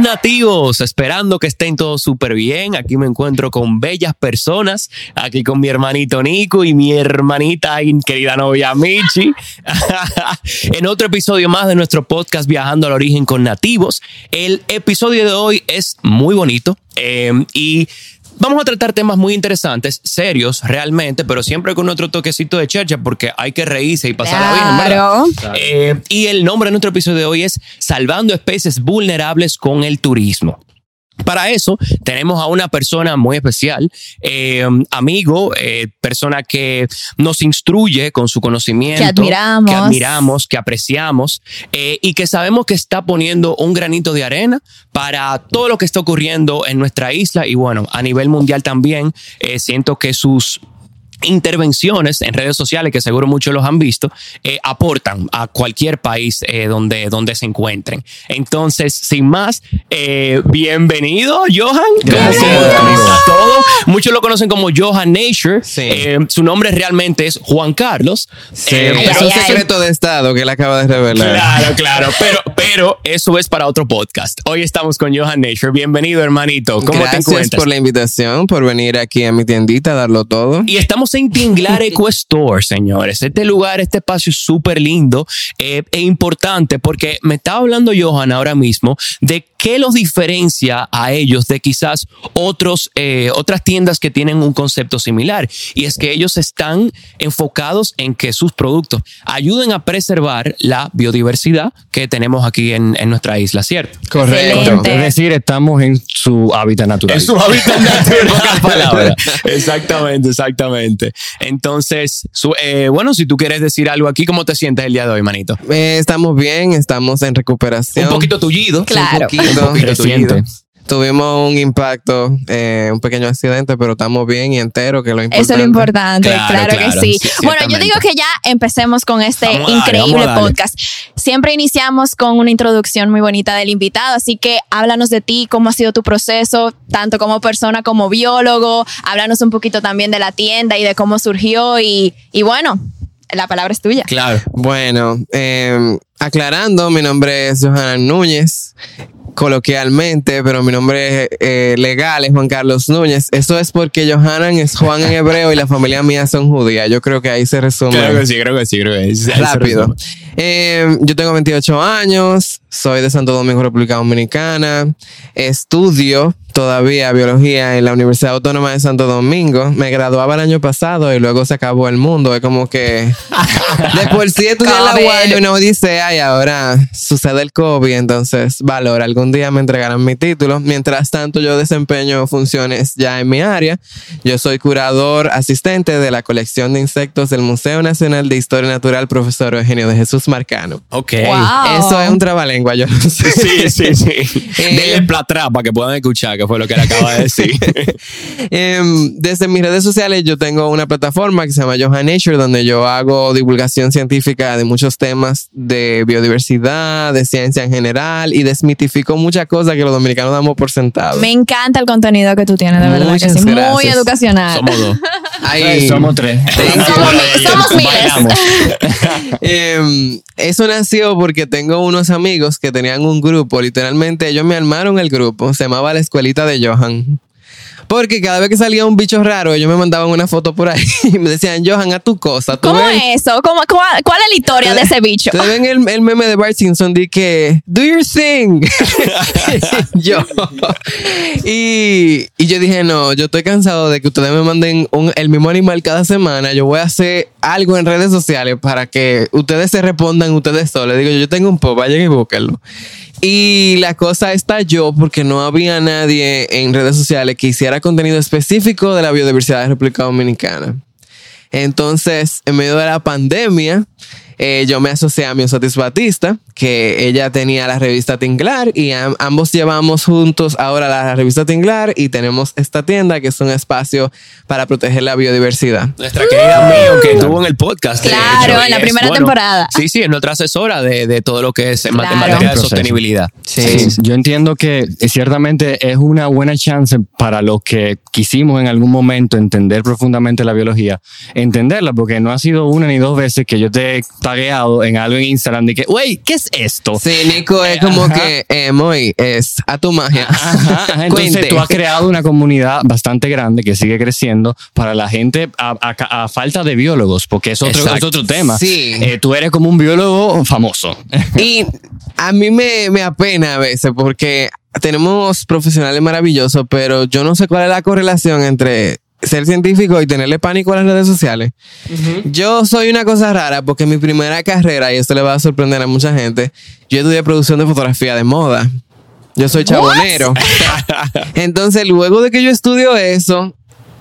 Nativos, esperando que estén todos súper bien. Aquí me encuentro con bellas personas, aquí con mi hermanito Nico y mi hermanita y querida novia Michi. en otro episodio más de nuestro podcast Viajando al Origen con Nativos. El episodio de hoy es muy bonito eh, y Vamos a tratar temas muy interesantes, serios realmente, pero siempre con otro toquecito de chercha porque hay que reírse y pasarla bien, ¿verdad? Claro. Eh, y el nombre de nuestro episodio de hoy es Salvando especies vulnerables con el turismo. Para eso tenemos a una persona muy especial, eh, amigo, eh, persona que nos instruye con su conocimiento, Que admiramos. que, admiramos, que apreciamos eh, y que sabemos que está poniendo un granito de arena para todo lo que está ocurriendo en nuestra isla y bueno, a nivel mundial también. siento que sus intervenciones en redes sociales, que seguro muchos los han visto, eh, aportan a cualquier país eh, donde, donde se encuentren. Entonces, sin más, eh, bienvenido, Johan. Gracias, ¿Cómo amigo. está todo? Muchos lo conocen como Johan Nature. Sí. Eh, su nombre realmente es Juan Carlos. Sí, Eh, es ay, un secreto de Estado que él acaba de revelar. Claro, claro, pero, pero eso es para otro podcast. Hoy estamos con Johan Nature. Bienvenido, hermanito. ¿Cómo te Gracias encuentras? por la invitación, por venir aquí a mi tiendita a darlo todo. Y estamos en Tinglar Eco Store, señores. Este lugar, este espacio es súper lindo eh, e importante porque me estaba hablando Johan ahora mismo de qué los diferencia a ellos de quizás otros, eh, otras tiendas que tienen un concepto similar. Y es que ellos están enfocados en que sus productos ayuden a preservar la biodiversidad que tenemos aquí en, en nuestra isla, ¿cierto? Excelente. Es decir, estamos en su hábitat natural. En su hábitat natural, palabras. Exactamente, exactamente. Entonces, su- eh, bueno, si tú quieres decir algo aquí, ¿cómo te sientes el día de hoy, manito? Eh, estamos bien, estamos en recuperación. Un poquito tullido. Claro. Un poquito. Un poquito tullido. Tuvimos un impacto, eh, un pequeño accidente, pero estamos bien y enteros, que lo importante. Eso es lo importante, Claro, claro, claro, que sí. sí, bueno, yo digo que ya empecemos con este Vamos increíble darle. podcast. Siempre iniciamos con una introducción muy bonita del invitado, así que háblanos de ti, cómo ha sido tu proceso, tanto como persona como biólogo, háblanos un poquito también de la tienda y de cómo surgió y, y bueno, la palabra es tuya. Claro. Bueno, eh, aclarando, mi nombre es Johanna Núñez, coloquialmente, pero mi nombre eh, legal es Juan Carlos Núñez. Eso es porque Johanan es Juan en hebreo y la familia mía son judías. Yo creo que ahí se resume. Creo que sí, creo que sí, creo que sí. Rápido. Eh, yo tengo 28 años, soy de Santo Domingo, República Dominicana. Estudio todavía biología en la Universidad Autónoma de Santo Domingo. Me graduaba el año pasado y luego se acabó el mundo. Es como que de por sí estudié en la. UAI una odisea y ahora sucede el COVID. Entonces, valor, algún día me entregarán mi título. Mientras tanto, yo desempeño funciones ya en mi área. Yo soy curador asistente de la colección de insectos del Museo Nacional de Historia Natural, profesor Eugenio de Jesús Marcano. Ok. Wow. Eso es un trabalengua, yo no sé. Sí, sí, sí. Eh, Denle para atrás para que puedan escuchar, que fue lo que él acaba de decir. Em, desde mis redes sociales yo tengo una plataforma que se llama Johan Nature donde yo hago divulgación científica de muchos temas de biodiversidad, de ciencia en general y desmitifico muchas cosas que los dominicanos damos por sentado. Me encanta el contenido que tú tienes, de verdad que Muchas sí. Muy gracias. educacional. Somos dos. Ahí- Somos tres. Somos somos miles. Eso nació porque tengo unos amigos que tenían un grupo, literalmente ellos me armaron el grupo, se llamaba la escuelita de Johan. Porque cada vez que salía un bicho raro, ellos me mandaban una foto por ahí y me decían, Johan, a tu cosa. ¿tú ¿Cómo es eso? ¿Cómo, cuál, cuál es la historia de ese bicho? Ustedes ven el, el meme de Bart Simpson de que do your thing. yo. Y, y yo dije, no, yo estoy cansado de que ustedes me manden un- el mismo animal cada semana. Yo voy a hacer algo en redes sociales para que ustedes se respondan ustedes solos. Digo, yo tengo un pop, vayan y búsquenlo. Y la cosa estalló porque no había nadie en redes sociales que hiciera contenido específico de la biodiversidad de República Dominicana. Entonces, en medio de la pandemia, eh, yo me asocié a mi Sotis Batista, que ella tenía la revista Tinglar y am- ambos llevamos juntos ahora la revista Tinglar y tenemos esta tienda que es un espacio para proteger la biodiversidad. Nuestra querida Mio, que estuvo en el podcast. Claro, hecho, en la es, primera bueno, temporada. Sí, sí, es nuestra asesora de, de todo lo que es en Claro. materia de sostenibilidad. Sí, yo entiendo que eh, ciertamente es una buena chance para los que quisimos en algún momento entender profundamente la biología, entenderla, porque no ha sido una ni dos veces que yo te he tagueado en algo en Instagram de que, wey, ¿qué es esto? Sí, Nico es como Ajá. que, eh, es a tu magia. Ajá, ajá. Entonces tú has creado una comunidad bastante grande que sigue creciendo para la gente a, a- a falta de biólogos, porque es otro, es otro tema. Sí. Eh, tú eres como un biólogo famoso. Y a mí me, me apena a veces porque tenemos profesionales maravillosos, pero yo no sé cuál es la correlación entre ser científico y tenerle pánico a las redes sociales. Yo soy una cosa rara porque mi primera carrera, y esto le va a sorprender a mucha gente, yo estudié producción de fotografía de moda. Yo soy chabonero. Entonces, luego de que yo estudio eso,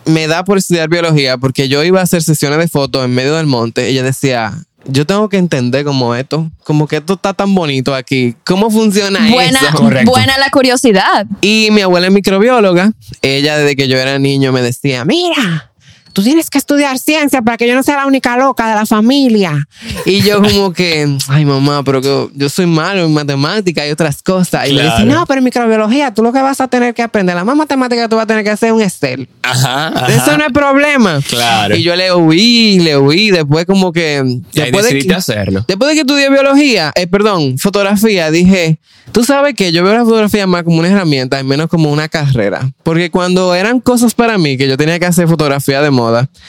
me da por estudiar biología porque yo iba a hacer sesiones de fotos en medio del monte y ella decía, yo tengo que entender como esto, como que esto está tan bonito aquí, cómo funciona Buena, eso. Correcto. buena la curiosidad. Y mi abuela es microbióloga, ella desde que yo era niño me decía, mira. Tú tienes que estudiar ciencia para que yo no sea la única loca de la familia. Y yo como que, ay mamá, pero que yo soy malo en matemáticas y otras cosas. Y me Claro. dice, no, pero en microbiología tú lo que vas a tener que aprender, la más matemática tú vas a tener que hacer un Excel. Ajá, ajá. Eso no es problema. Claro. Y yo le huí, le huí, después como que... Y ahí después, de decidiste que hacerlo. después de que estudié biología, eh, perdón, fotografía, dije, tú sabes que yo veo la fotografía más como una herramienta y menos como una carrera. Porque cuando eran cosas para mí, que yo tenía que hacer fotografía de moda,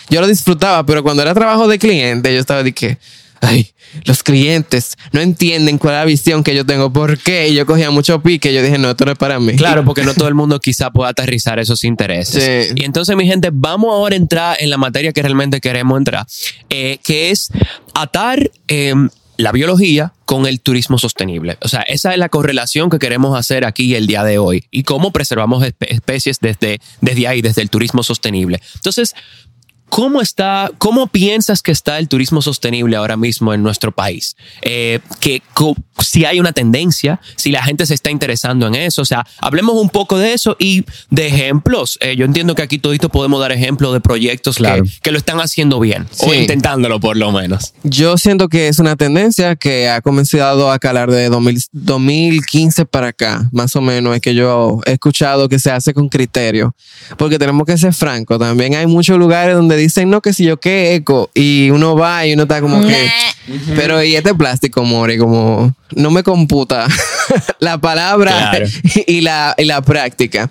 yo lo disfrutaba, pero cuando era trabajo de cliente, yo estaba de que... Ay, los clientes no entienden cuál es la visión que yo tengo. ¿Por qué? Y yo cogía mucho pique. Yo dije, no, esto no es para mí. Claro, porque no todo el mundo quizá pueda aterrizar esos intereses. Sí. Y entonces, mi gente, vamos ahora a entrar en la materia que realmente queremos entrar, eh, que es atar eh, la biología con el turismo sostenible. O sea, esa es la correlación que queremos hacer aquí el día de hoy y cómo preservamos espe- especies desde, desde ahí, desde el turismo sostenible. Entonces, ¿Cómo está, cómo piensas que está el turismo sostenible ahora mismo en nuestro país? Eh, que si hay una tendencia, si la gente se está interesando en eso, o sea, hablemos un poco de eso y de ejemplos. Eh, yo entiendo que aquí todito podemos dar ejemplos de proyectos Claro. que, que lo están haciendo bien o Sí. intentándolo por lo menos. Yo siento que es una tendencia que ha comenzado a calar de 2000 2015 para acá, más o menos, es que yo he escuchado que se hace con criterio, porque tenemos que ser francos, también hay muchos lugares donde dicen, no, que si yo qué eco, y uno va y uno está como que, pero y este plástico, Mori, como no me computa la palabra Claro. y, la, y la práctica.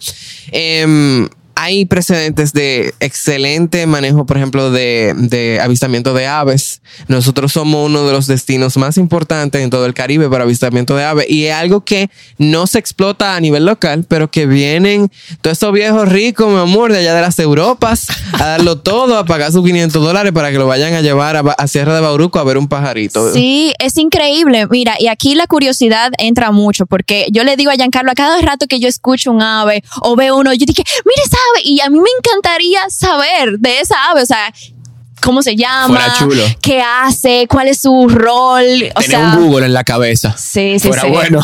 Em, hay precedentes de excelente manejo, por ejemplo, de, avistamiento de aves. Nosotros somos uno de los destinos más importantes en todo el Caribe para avistamiento de aves y es algo que no se explota a nivel local, pero que vienen todos esos viejos ricos, mi amor, de allá de las Europas a darlo todo, a pagar sus 500 dólares para que lo vayan a llevar a Sierra de Bauruco a ver un pajarito. Sí, es increíble. Mira, y aquí la curiosidad entra mucho porque yo le digo a Giancarlo a cada rato que yo escucho un ave o veo uno, yo dije, mira esa Y a mí me encantaría saber de esa ave, o sea, cómo se llama, qué hace, cuál es su rol. O Tener sea, un Google en la cabeza. Sí, sí, Fuera sí. bueno.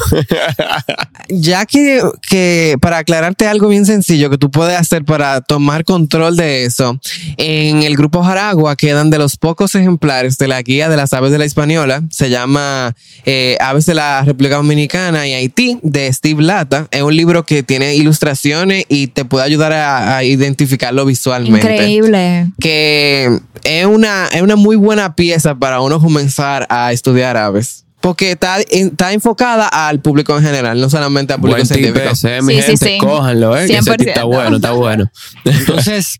ya que, que para aclararte algo bien sencillo que tú puedes hacer para tomar control de eso, en el grupo Jaragua quedan de los pocos ejemplares de la guía de las aves de la Hispaniola, se llama eh, Aves de la República Dominicana y Haití, de Steve Lata. Es un libro que tiene ilustraciones y te puede ayudar a, a identificarlo visualmente. Increíble. Que es una, es una muy buena pieza para uno comenzar a estudiar aves. Porque está, está enfocada al público en general, no solamente al público Buen tip científico. ese, eh, mi Sí, sí, gente, sí. cójanlo, eh, que ese tip 100%. está bueno, está bueno. Entonces,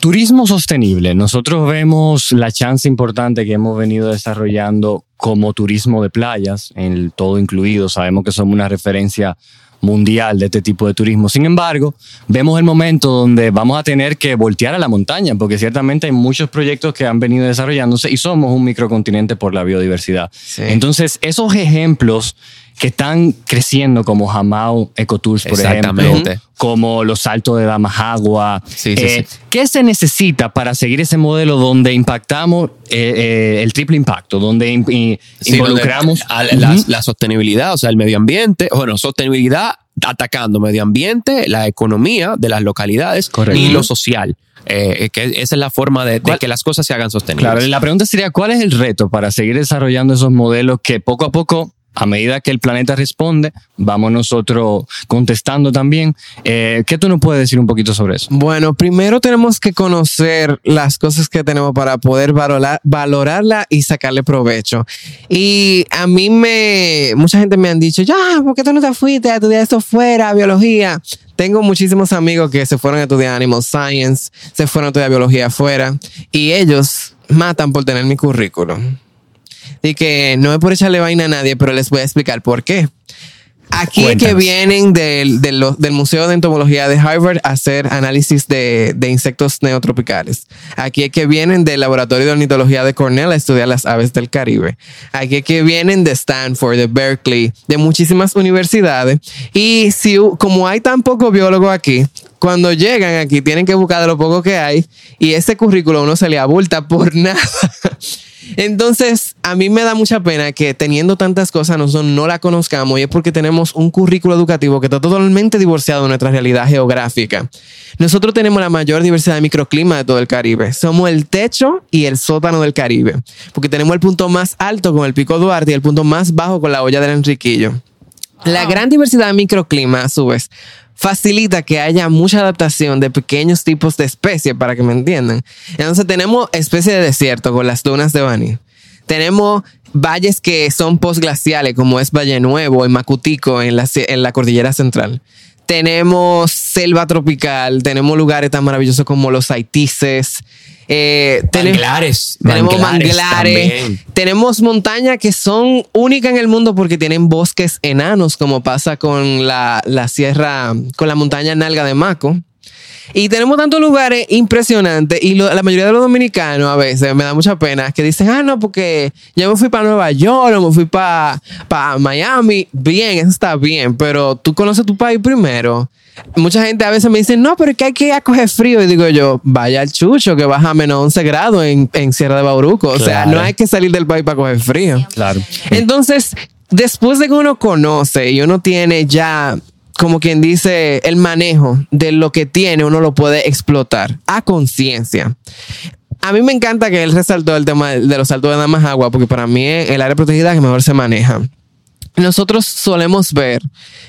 turismo sostenible. Nosotros vemos la chance importante que hemos venido desarrollando como turismo de playas, en el todo incluido. Sabemos que somos una referencia mundial de este tipo de turismo. Sin embargo, vemos el momento donde vamos a tener que voltear a la montaña, porque ciertamente hay muchos proyectos que han venido desarrollándose y somos un microcontinente por la biodiversidad. Sí. Entonces, esos ejemplos que están creciendo como Jamao Ecotours, por ejemplo, Exactamente. como los saltos de Damajagua. Sí, sí, Eh, sí. ¿Qué se necesita para seguir ese modelo donde impactamos eh, eh, el triple impacto, donde in- y- Sí, involucramos donde- a la, sostenibilidad, o sea, el medio ambiente, bueno, sostenibilidad atacando medio ambiente, la economía de las localidades Correcto. y lo social. Eh, que esa es la forma de, de ¿Cuál- que las cosas se hagan sostenibles. Claro, la pregunta sería, ¿cuál es el reto para seguir desarrollando esos modelos que poco a poco a medida que el planeta responde, vamos nosotros contestando también. Eh, ¿Qué tú nos puedes decir un poquito sobre eso? Bueno, primero tenemos que conocer las cosas que tenemos para poder valorar, valorarla y sacarle provecho. Y a mí me, mucha gente me han dicho, ya, ¿por qué tú no te fuiste a estudiar esto fuera, biología? Tengo muchísimos amigos que se fueron a estudiar Animal Science, se fueron a estudiar biología afuera y ellos matan por tener mi currículum. Y que no es por echarle vaina a nadie, pero les voy a explicar por qué. Aquí es que Cuéntanos. vienen del, del- del Museo de Entomología de Harvard a hacer análisis de, de insectos neotropicales. Aquí que vienen del Laboratorio de Ornitología de Cornell a estudiar las aves del Caribe. Aquí que vienen de Stanford, de Berkeley, de muchísimas universidades. Y si, como hay tan pocos biólogos aquí, cuando llegan aquí tienen que buscar de lo poco que hay y ese currículo uno se le abulta por nada. Entonces, a mí me da mucha pena que teniendo tantas cosas nosotros no la conozcamos y es porque tenemos un currículo educativo que está totalmente divorciado de nuestra realidad geográfica. Nosotros tenemos la mayor diversidad de microclima de todo el Caribe. Somos el techo y el sótano del Caribe, porque tenemos el punto más alto con el Pico Duarte y el punto más bajo con la olla del Enriquillo. La gran diversidad de microclima, a su vez, facilita que haya mucha adaptación de pequeños tipos de especies, para que me entiendan. Entonces tenemos especies de desierto con las dunas de Bani. Tenemos valles que son postglaciales, como es Valle Nuevo y Macutico en la, en la cordillera central. Tenemos selva tropical, tenemos lugares tan maravillosos como los Haitises. Eh, Manglares, tenemos manglares tenemos montañas que son únicas en el mundo porque tienen bosques enanos, como pasa con la, la sierra, con la montaña Nalga de Maco. Y tenemos tantos lugares impresionantes y lo- la mayoría de los dominicanos a veces me da mucha pena que dicen, ah, no, porque yo me fui para Nueva York o me fui para Miami. Bien, eso está bien, pero tú conoces tu país primero. Mucha gente a veces me dice, no, pero es que hay que ir a coger frío. Y digo yo, vaya al chucho que baja a menos 11 grados en, en Sierra de Bauruco. O sea, no hay que salir del país para coger frío. Claro. Entonces, después de que uno conoce y uno tiene ya, como quien dice, el manejo de lo que tiene, uno lo puede explotar a conciencia. A mí me encanta que él resaltó el tema de los saltos de Namajagua, porque para mí es el área protegida que mejor se maneja. Nosotros solemos ver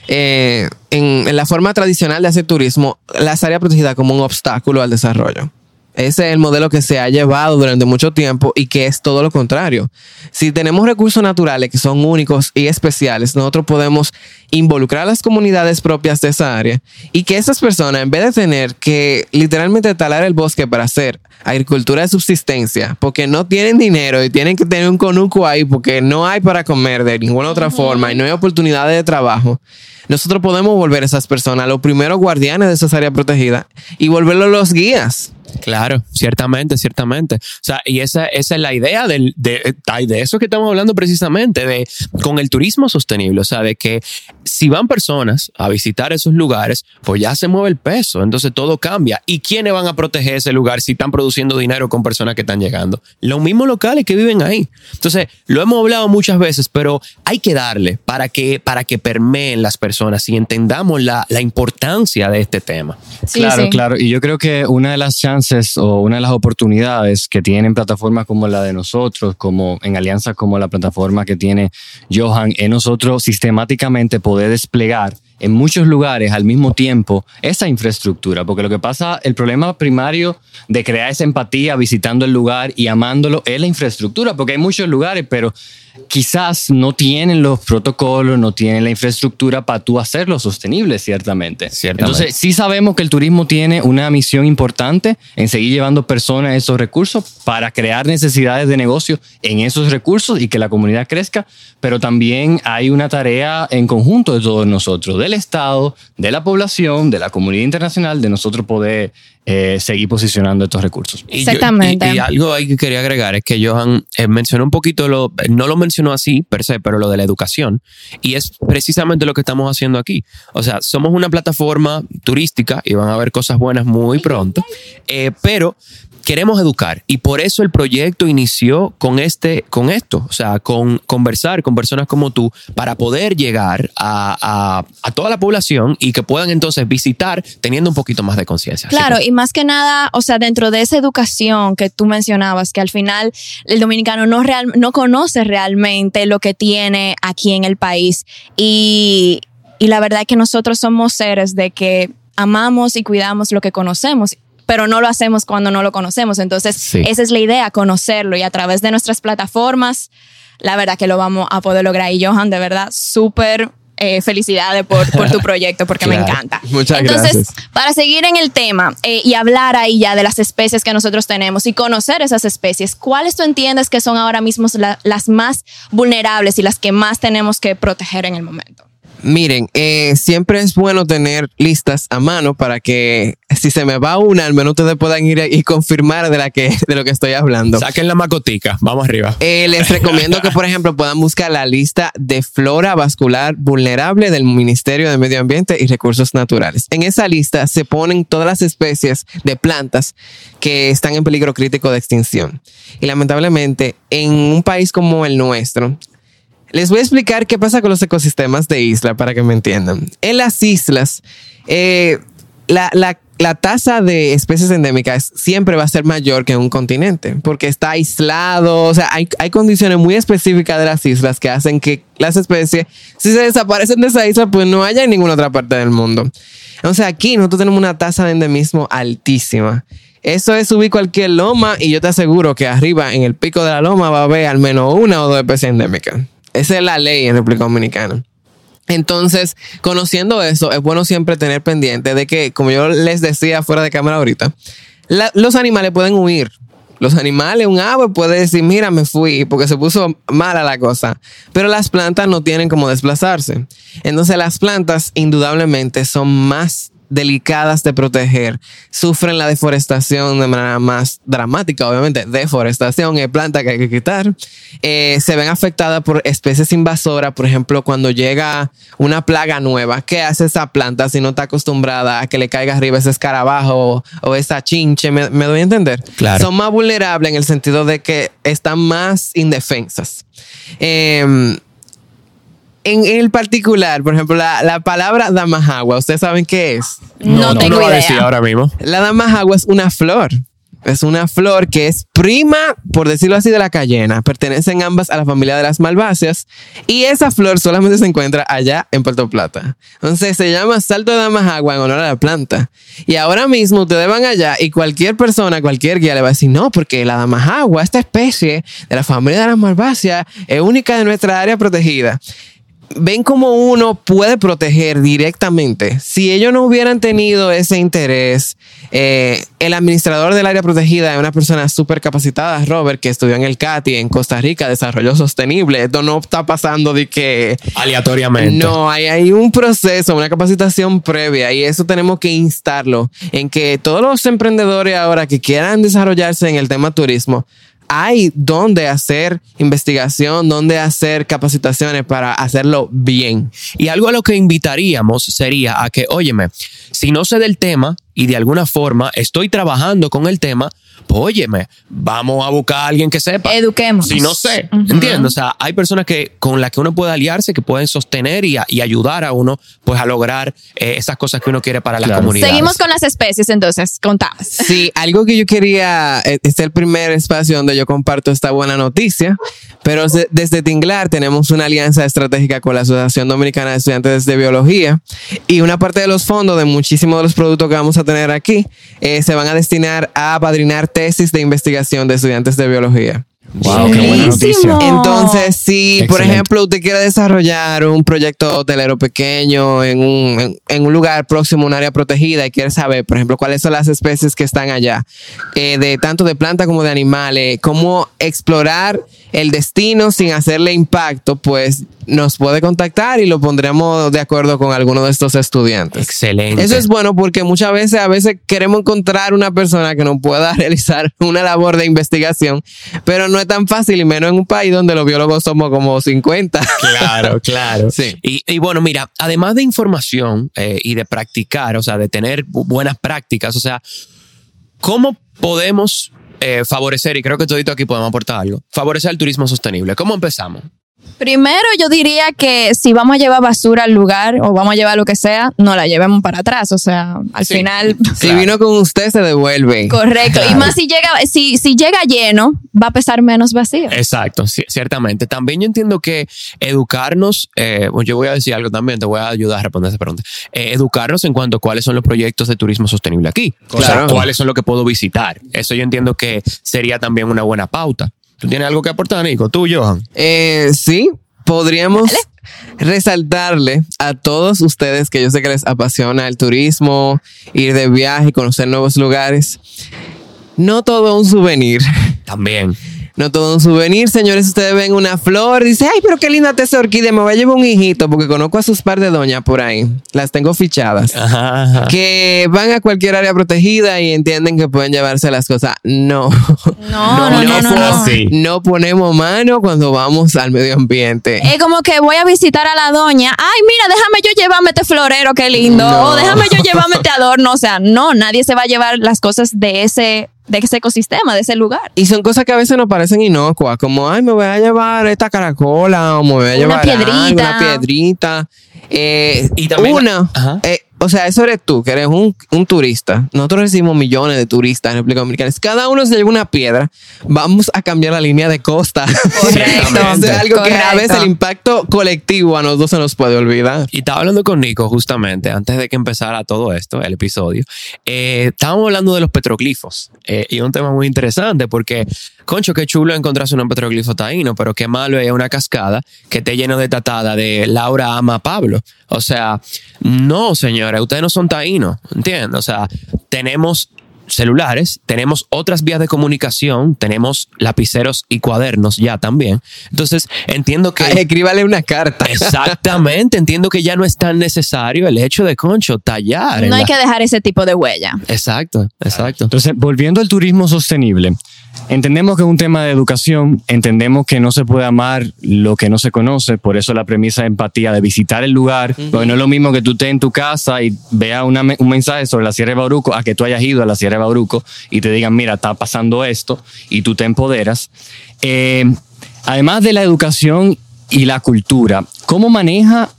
eh, en, en la forma tradicional de hacer turismo las áreas protegidas como un obstáculo al desarrollo. Ese es el modelo que se ha llevado durante mucho tiempo y que es todo lo contrario. Si tenemos recursos naturales que son únicos y especiales, nosotros podemos involucrar a las comunidades propias de esa área y que esas personas, en vez de tener que literalmente talar el bosque para hacer agricultura de subsistencia, porque no tienen dinero y tienen que tener un conuco ahí porque no hay para comer de ninguna otra forma y no hay oportunidades de trabajo, nosotros podemos volver a esas personas los primeros guardianes de esas áreas protegidas y volverlos los guías. Claro, ciertamente, ciertamente. O sea, y esa, esa es la idea del, de, de eso que estamos hablando precisamente, de con el turismo sostenible. O sea, de que si van personas a visitar esos lugares, pues ya se mueve el peso. Entonces todo cambia. ¿Y quiénes van a proteger ese lugar si están produciendo dinero con personas que están llegando? Los mismos locales que viven ahí. Entonces, lo hemos hablado muchas veces, pero hay que darle para que, para que permeen las personas y entendamos la, la importancia de este tema. Sí, claro, sí. claro. Y yo creo que una de las chances o una de las oportunidades que tienen plataformas como la de nosotros, como en alianza como la plataforma que tiene Johan, es nosotros sistemáticamente poder desplegar en muchos lugares al mismo tiempo esa infraestructura, porque lo que pasa, el problema primario de crear esa empatía visitando el lugar y amándolo es la infraestructura, porque hay muchos lugares, pero quizás no tienen los protocolos, no tienen la infraestructura para tú hacerlo sostenible, ciertamente. Ciertamente. Entonces, sí sabemos que el turismo tiene una misión importante en seguir llevando personas a esos recursos para crear necesidades de negocio en esos recursos y que la comunidad crezca, pero también hay una tarea en conjunto de todos nosotros, del Estado, de la población, de la comunidad internacional, de nosotros poder eh, seguir posicionando estos recursos. Y yo- Exactamente. y, y algo ahí que quería agregar es que Johan eh, mencionó un poquito, lo, no lo mencionó así per se, pero lo de la educación. Y es precisamente lo que estamos haciendo aquí. O sea, somos una plataforma turística y van a haber cosas buenas muy pronto, eh, pero queremos educar y por eso el proyecto inició con este, con esto, o sea, con conversar con personas como tú para poder llegar a, a- a toda la población y que puedan entonces visitar teniendo un poquito más de conciencia. Claro, que- y más que nada, o sea, dentro de esa educación que tú mencionabas, que al final el dominicano no, real, no conoce realmente lo que tiene aquí en el país. Y, y la verdad es que nosotros somos seres de que amamos y cuidamos lo que conocemos. Pero no lo hacemos cuando no lo conocemos. Entonces, Sí. esa es la idea, conocerlo. Y a través de nuestras plataformas, la verdad que lo vamos a poder lograr. Y Johan, de verdad, súper eh, felicidades por, por tu proyecto, porque me encanta. Muchas Entonces, gracias. para seguir en el tema eh, y hablar ahí ya de las especies que nosotros tenemos y conocer esas especies, ¿cuáles tú entiendes que son ahora mismo la- las más vulnerables y las que más tenemos que proteger en el momento? Miren, eh, siempre es bueno tener listas a mano para que si se me va una, al menos ustedes puedan ir y confirmar de, la que, de lo que estoy hablando. Saquen la macotica, vamos arriba. Eh, les recomiendo que, por ejemplo, puedan buscar la lista de flora vascular vulnerable del Ministerio de Medio Ambiente y Recursos Naturales. En esa lista se ponen todas las especies de plantas que están en peligro crítico de extinción. Y lamentablemente, en un país como el nuestro, les voy a explicar qué pasa con los ecosistemas de isla para que me entiendan. En las islas, eh, la, la- la tasa de especies endémicas siempre va a ser mayor que en un continente, porque está aislado, o sea, hay, hay condiciones muy específicas de las islas que hacen que las especies, si se desaparecen de esa isla, pues no haya en ninguna otra parte del mundo. Sea, aquí nosotros tenemos una tasa de endemismo altísima. Eso es subir cualquier loma y yo te aseguro que arriba en el pico de la loma va a haber al menos una o dos especies endémicas. Esa es la ley en República Dominicana. Entonces, conociendo eso, es bueno siempre tener pendiente de que, como yo les decía fuera de cámara ahorita, la- los animales pueden huir. Los animales, un ave puede decir, mira, me fui porque se puso mala la cosa. Pero las plantas no tienen cómo desplazarse. Entonces las plantas indudablemente son más delicadas de proteger. Sufren la deforestación de manera más dramática, obviamente. Deforestación es planta que hay que quitar. Eh, se ven afectadas por especies invasoras. Por ejemplo, cuando llega una plaga nueva, ¿qué hace esa planta si no está acostumbrada a que le caiga arriba ese escarabajo o, o esa chinche? ¿Me, me doy a entender? Claro. Son más vulnerables en el sentido de que están más indefensas. Em, en, en el particular, por ejemplo, la, la palabra damajagua, ¿ustedes saben qué es? No, tú tengo lo a idea. decir ahora mismo. La damajagua es una flor. Es una flor que es prima, por decirlo así, de la cayena. Pertenecen ambas a la familia de las malváceas. Y esa flor solamente se encuentra allá en Puerto Plata. Entonces se llama salto de damajagua en honor a la planta. Y ahora mismo ustedes van allá y cualquier persona, cualquier guía le va a decir, no, porque la damajagua, esta especie de la familia de las malváceas, es única de nuestra área protegida ven cómo uno puede proteger directamente. Si ellos no hubieran tenido ese interés, eh, el administrador del área protegida es una persona súper capacitada, Robert, que estudió en el CATI en Costa Rica, desarrollo sostenible. Esto no está pasando de que Aleatoriamente. no, hay, hay un proceso, una capacitación previa y eso tenemos que instarlo en que todos los emprendedores ahora que quieran desarrollarse en el tema turismo, hay donde hacer investigación, donde hacer capacitaciones para hacerlo bien. Y algo a lo que invitaríamos sería a que, óyeme, si no sé del tema y de alguna forma estoy trabajando con el tema, pues óyeme, vamos a buscar a alguien que sepa. Eduquemos. Si no sé, Ujú. ¿entiendes? O sea, hay personas que con las que uno puede aliarse, que pueden sostener y, a- y ayudar a uno, pues a lograr eh, esas cosas que uno quiere para las Claro. comunidades. Seguimos con las especies, entonces, contabas. Sí, algo que yo quería, eh, este es el primer espacio donde yo comparto esta buena noticia, pero desde Tinglar tenemos una alianza estratégica con la Asociación Dominicana de Estudiantes de Biología y una parte de los fondos de muchísimos de los productos que vamos a tener aquí eh, se van a destinar a apadrinar tesis de investigación de estudiantes de biología. Wow, qué buena noticia. Entonces, si por Excelente. ejemplo usted quiere desarrollar un proyecto hotelero pequeño en un, en, en un lugar próximo a un área protegida y quiere saber, por ejemplo, cuáles son las especies que están allá, eh, de tanto de plantas como de animales, cómo explorar el destino sin hacerle impacto, pues nos puede contactar y lo pondremos de acuerdo con alguno de estos estudiantes. Excelente. Eso es bueno porque muchas veces, a veces queremos encontrar una persona que nos pueda realizar una labor de investigación, pero no es tan fácil y menos en un país donde los biólogos somos como 50. Claro, claro. Sí. Y, y bueno, mira, además de información eh, y de practicar, o sea, de tener bu- buenas prácticas, o sea, ¿cómo podemos eh, favorecer, y creo que todito aquí podemos aportar algo, favorecer el turismo sostenible? ¿Cómo empezamos? Primero, yo diría que si vamos a llevar basura al lugar o vamos a llevar lo que sea, no la llevemos para atrás. O sea, al Sí. final. Si Claro. vino con usted, se devuelve. Correcto. Y más si llega, si, si llega lleno, va a pesar menos vacío. Exacto, ci- ciertamente. También yo entiendo que educarnos, eh, yo voy a decir algo también, te voy a ayudar a responder esa pregunta. Eh, educarnos en cuanto a cuáles son los proyectos de turismo sostenible aquí. O sea, Claro. cuáles son los que puedo visitar. Eso yo entiendo que sería también una buena pauta. ¿Tú tienes algo que aportar, Nico? Tú, Johan. Eh, sí, podríamos resaltarle a todos ustedes que yo sé que les apasiona el turismo, ir de viaje, conocer nuevos lugares. No todo un souvenir. También. No todo un souvenir, señores. Ustedes ven una flor y dicen, ay, pero qué linda está esa orquídea. Me voy a llevar un hijito porque conozco a sus par de doñas por ahí. Las tengo fichadas. Ajá, ajá. Que van a cualquier área protegida y entienden que pueden llevarse las cosas. No. No, no, no, no. fue no. así. No ponemos mano cuando vamos al medio ambiente. Es como que voy a visitar a la doña. Ay, mira, déjame yo llevarme este florero, qué lindo. No. O déjame yo llevarme este adorno. O sea, no, nadie se va a llevar las cosas de ese, de ese ecosistema, de ese lugar. Y son cosas que a veces nos parecen inocuas, como, ay, me voy a llevar esta caracola, o me voy a Una llevar piedrita. algo, una piedrita. Eh, Y también- una, Ajá. eh, o sea, eso eres tú, que eres un, un turista. Nosotros recibimos millones de turistas en República Dominicana. Si cada uno se lleva una piedra, vamos a cambiar la línea de costa. Correcto. Eso es algo que a correcto. veces el impacto colectivo a nosotros se nos puede olvidar. Y estaba hablando con Nico justamente antes de que empezara todo esto, el episodio. Eh, estábamos hablando de los petroglifos. eh, y un tema muy interesante porque, concho, qué chulo encontrarse un petroglifo taíno, pero qué malo es una cascada que esté lleno de tatada de Laura ama a Pablo. O sea, no, señores, ustedes no son taínos, ¿entiendes? O sea, tenemos celulares, tenemos otras vías de comunicación, tenemos lapiceros y cuadernos ya también. Entonces, entiendo que... Ay, escríbale una carta. Exactamente, entiendo que ya no es tan necesario el hecho de concho tallar. No hay la- que dejar ese tipo de huella. Exacto, exacto. Entonces, volviendo al turismo sostenible, entendemos que es un tema de educación, entendemos que no se puede amar lo que no se conoce, por eso la premisa de empatía, de visitar el lugar, porque no es lo mismo que tú estés en tu casa y veas me- un mensaje sobre la Sierra de Bauruco a que tú hayas ido a la Sierra de Bauruco y te digan, mira, está pasando esto y tú te empoderas. Eh, además de la educación y la cultura, ¿cómo maneja,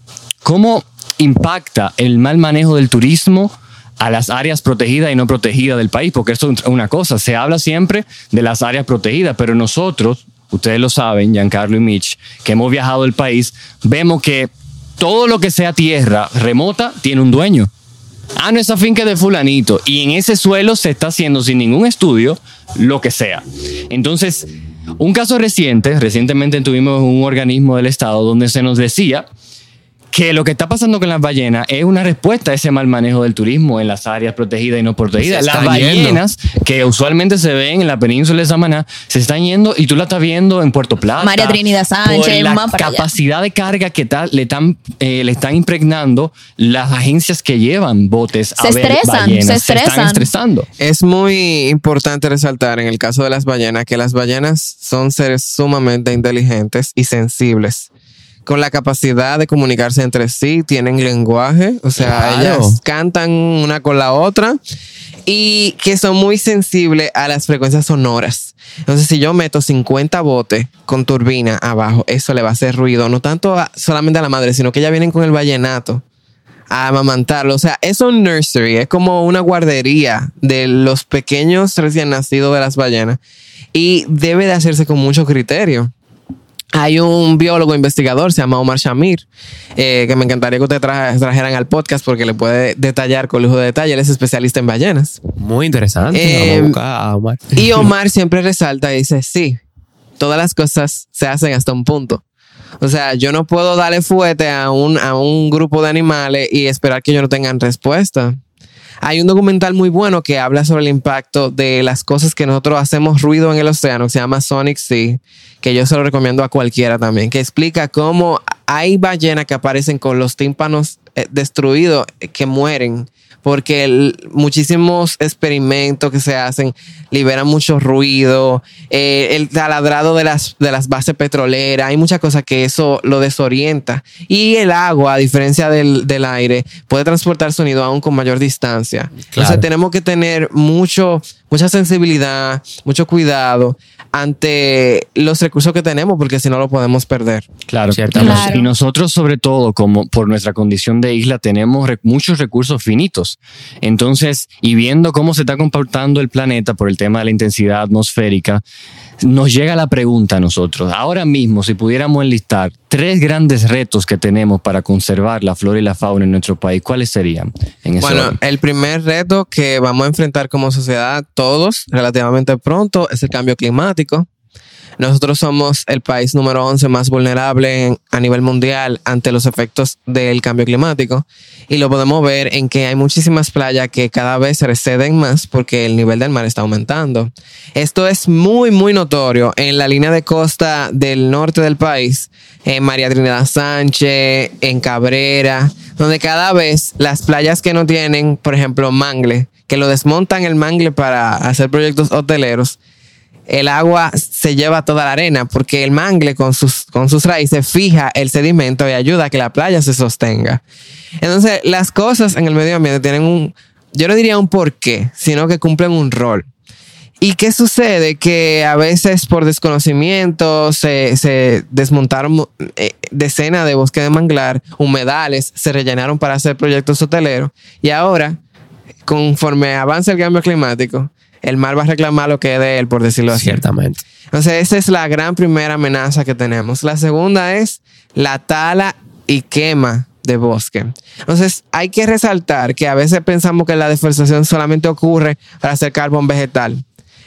cómo impacta el mal manejo del turismo a las áreas protegidas y no protegidas del país? Porque esto es una cosa, se habla siempre de las áreas protegidas, pero nosotros, ustedes lo saben, Giancarlo y Mitch, que hemos viajado el país, vemos que todo lo que sea tierra remota tiene un dueño. Ah, no, esa finca es de fulanito. Y en ese suelo se está haciendo sin ningún estudio lo que sea. Entonces, un caso reciente, recientemente tuvimos un organismo del Estado donde se nos decía que lo que está pasando con las ballenas es una respuesta a ese mal manejo del turismo en las áreas protegidas y no protegidas. Se Las están yendo. ballenas que usualmente se ven en la península de Samaná se están yendo y tú la estás viendo en Puerto Plata. María Trinidad Sánchez, Por la más para allá. capacidad de carga que ta- le, están, eh, le están impregnando las agencias que llevan botes a Se ver estresan, ballenas. se están estresan. estresando. Es muy importante resaltar en el caso de las ballenas que las ballenas son seres sumamente inteligentes y sensibles. Con la capacidad de comunicarse entre sí, tienen lenguaje, o sea, Claro. ellas cantan una con la otra y que son muy sensibles a las frecuencias sonoras. Entonces, si yo meto 50 botes con turbina abajo, eso le va a hacer ruido, no tanto a- solamente a la madre, sino que ya vienen con el vallenato a amamantarlo. O sea, es un nursery, es como una guardería de los pequeños recién nacidos de las ballenas y debe de hacerse con mucho criterio. Hay un biólogo investigador, se llama Omar Shamir, eh, que me encantaría que ustedes tra- trajeran al podcast porque le puede detallar con lujo de detalle. Él es especialista en ballenas. Muy interesante. Eh, Vamos a buscar a Omar. Y Omar siempre resalta y dice, sí, todas las cosas se hacen hasta un punto. O sea, yo no puedo darle fuete a un, a un grupo de animales y esperar que ellos no tengan respuesta. Hay un documental muy bueno que habla sobre el impacto de las cosas que nosotros hacemos ruido en el océano, que se llama Sonic Sea, que yo se lo recomiendo a cualquiera también, que explica cómo hay ballenas que aparecen con los tímpanos eh, destruidos, eh, que mueren, porque el- muchísimos experimentos que se hacen liberan mucho ruido, eh, el taladrado de las, de las bases petroleras, hay muchas cosas que eso lo desorienta. Y el agua, a diferencia del, del aire, puede transportar sonido aún con mayor distancia. Entonces tenemos que tener mucho mucha sensibilidad, mucho cuidado ante los recursos que tenemos, porque si no lo podemos perder. Claro, Ciertamente. Claro. Y nosotros, sobre todo, como por nuestra condición de isla, tenemos muchos recursos finitos. Entonces, y viendo cómo se está comportando el planeta por el tema de la intensidad atmosférica, nos llega la pregunta a nosotros. Ahora mismo, si pudiéramos enlistar tres grandes retos que tenemos para conservar la flora y la fauna en nuestro país, ¿cuáles serían? En Bueno, orden? el primer reto que vamos a enfrentar como sociedad todos relativamente pronto es el cambio climático. Nosotros somos el país número 11 más vulnerable a nivel mundial ante los efectos del cambio climático y lo podemos ver en que hay muchísimas playas que cada vez se receden más porque el nivel del mar está aumentando. Esto es muy, muy notorio en la línea de costa del norte del país, en María Trinidad Sánchez, en Cabrera, donde cada vez las playas que no tienen, por ejemplo, mangle, que lo desmontan el mangle para hacer proyectos hoteleros, el agua se lleva toda la arena porque el mangle con sus, con sus raíces fija el sedimento y ayuda a que la playa se sostenga. Entonces, las cosas en el medio ambiente tienen un, yo no diría un porqué, sino que cumplen un rol. ¿Y qué sucede? Que a veces por desconocimiento se, se desmontaron eh, decenas de bosques de manglar, humedales, se rellenaron para hacer proyectos hoteleros y ahora, conforme avanza el cambio climático, el mar va a reclamar lo que es de él, por decirlo así. Ciertamente. Entonces, esa es la gran primera amenaza que tenemos. La segunda es la tala y quema de bosque. Entonces, hay que resaltar que a veces pensamos que la deforestación solamente ocurre para hacer carbón vegetal.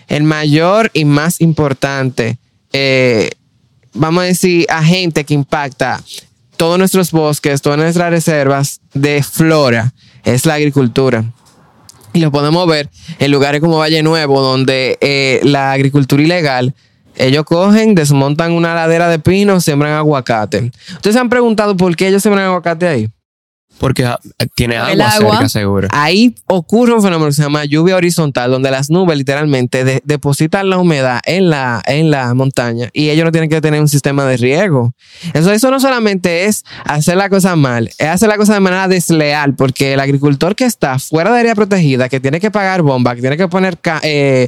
El mayor y más importante, eh, vamos a decir, agente que impacta todos nuestros bosques, todas nuestras reservas de flora, es la agricultura. Y lo podemos ver en lugares como Valle Nuevo, donde eh, la agricultura ilegal, ellos cogen, desmontan una ladera de pino, siembran aguacate. Ustedes se han preguntado por qué ellos siembran aguacate ahí. Porque ah, tiene Por el agua, agua. cerca, seguro. Ahí ocurre un fenómeno que se llama lluvia horizontal, donde las nubes literalmente de- depositan la humedad en la, en la montaña y ellos no tienen que tener un sistema de riego. Eso, eso no solamente es hacer la cosa mal, es hacer la cosa de manera desleal, porque el agricultor que está fuera de área protegida, que tiene que pagar bomba, que tiene que poner eh,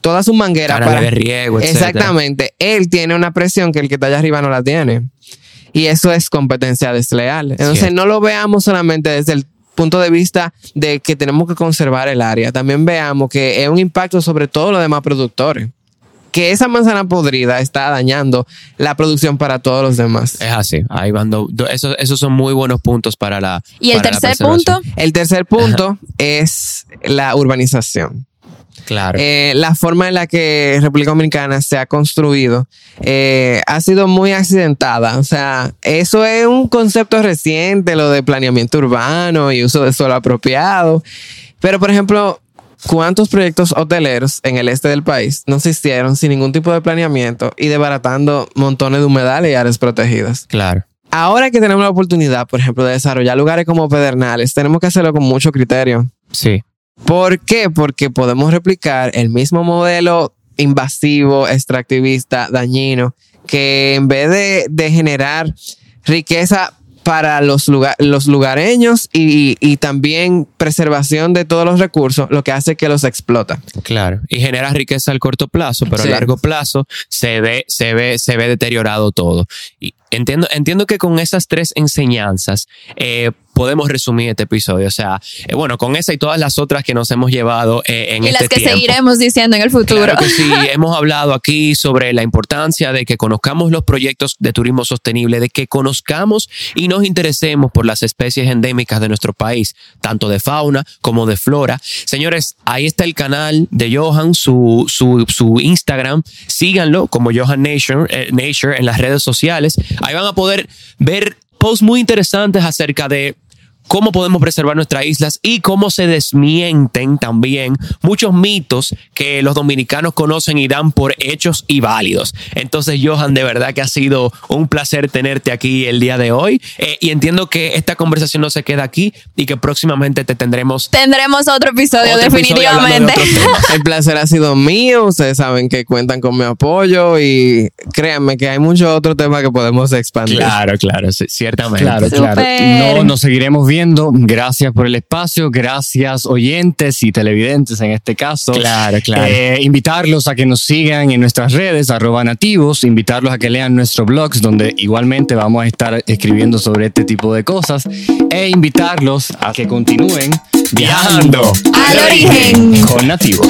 toda su manguera Canales para... de riego, etcétera. Exactamente, él tiene una presión que el que está allá arriba no la tiene. Y eso es competencia desleal. Entonces Cierto. no lo veamos solamente desde el punto de vista de que tenemos que conservar el área. También veamos que es un impacto sobre todo los demás productores. Que esa manzana podrida está dañando la producción para todos los demás. Es así. Ahí van do- do- esos, esos son muy buenos puntos para la. Y el tercer punto, El tercer punto es la urbanización. Claro. Eh, la forma en la que República Dominicana se ha construido eh, ha sido muy accidentada. O sea, eso es un concepto reciente, lo de planeamiento urbano y uso de suelo apropiado. Pero, por ejemplo, ¿cuántos proyectos hoteleros en el este del país no se hicieron sin ningún tipo de planeamiento y desbaratando montones de humedales y áreas protegidas? claro. Ahora que tenemos la oportunidad, por ejemplo, de desarrollar lugares como Pedernales, tenemos que hacerlo con mucho criterio. Sí. ¿Por qué? Porque podemos replicar el mismo modelo invasivo, extractivista, dañino, que en vez de, de generar riqueza para los, lugar- los lugareños y, y también preservación de todos los recursos, lo que hace es que los explota. Claro. Y genera riqueza al corto plazo, pero Sí. a largo plazo se ve, se ve, se ve deteriorado todo. Y entiendo, entiendo que con esas tres enseñanzas eh, podemos resumir este episodio. O sea, eh, bueno, con esa y todas las otras que nos hemos llevado eh, en y este las que tiempo. seguiremos diciendo en el futuro. Claro que sí, hemos hablado aquí sobre la importancia de que conozcamos los proyectos de turismo sostenible, de que conozcamos y nos interesemos por las especies endémicas de nuestro país, tanto de fauna como de flora. Señores, ahí está el canal de Johan, su, su, su Instagram. Síganlo como Johan Nature, eh, Nature en las redes sociales. Ahí van a poder ver posts muy interesantes acerca de cómo podemos preservar nuestras islas y cómo se desmienten también muchos mitos que los dominicanos conocen y dan por hechos y válidos. Entonces, Johan, de verdad que ha sido un placer tenerte aquí el día de hoy Eh, y entiendo que esta conversación no se queda aquí y que próximamente te tendremos Tendremos otro episodio, otro episodio de definitivamente. otros temas. El placer ha sido mío, ustedes saben que cuentan con mi apoyo y créanme que hay muchos otros temas que podemos expandir. Claro, claro, sí, ciertamente. Claro, Súper. claro. No, nos seguiremos viendo. Gracias por el espacio, gracias oyentes y televidentes en este caso. Claro, claro. Eh, invitarlos a que nos sigan en nuestras redes, arroba nativos, invitarlos a que lean nuestro blogs, donde igualmente vamos a estar escribiendo sobre este tipo de cosas, e invitarlos a que continúen viajando Al origen. con nativos.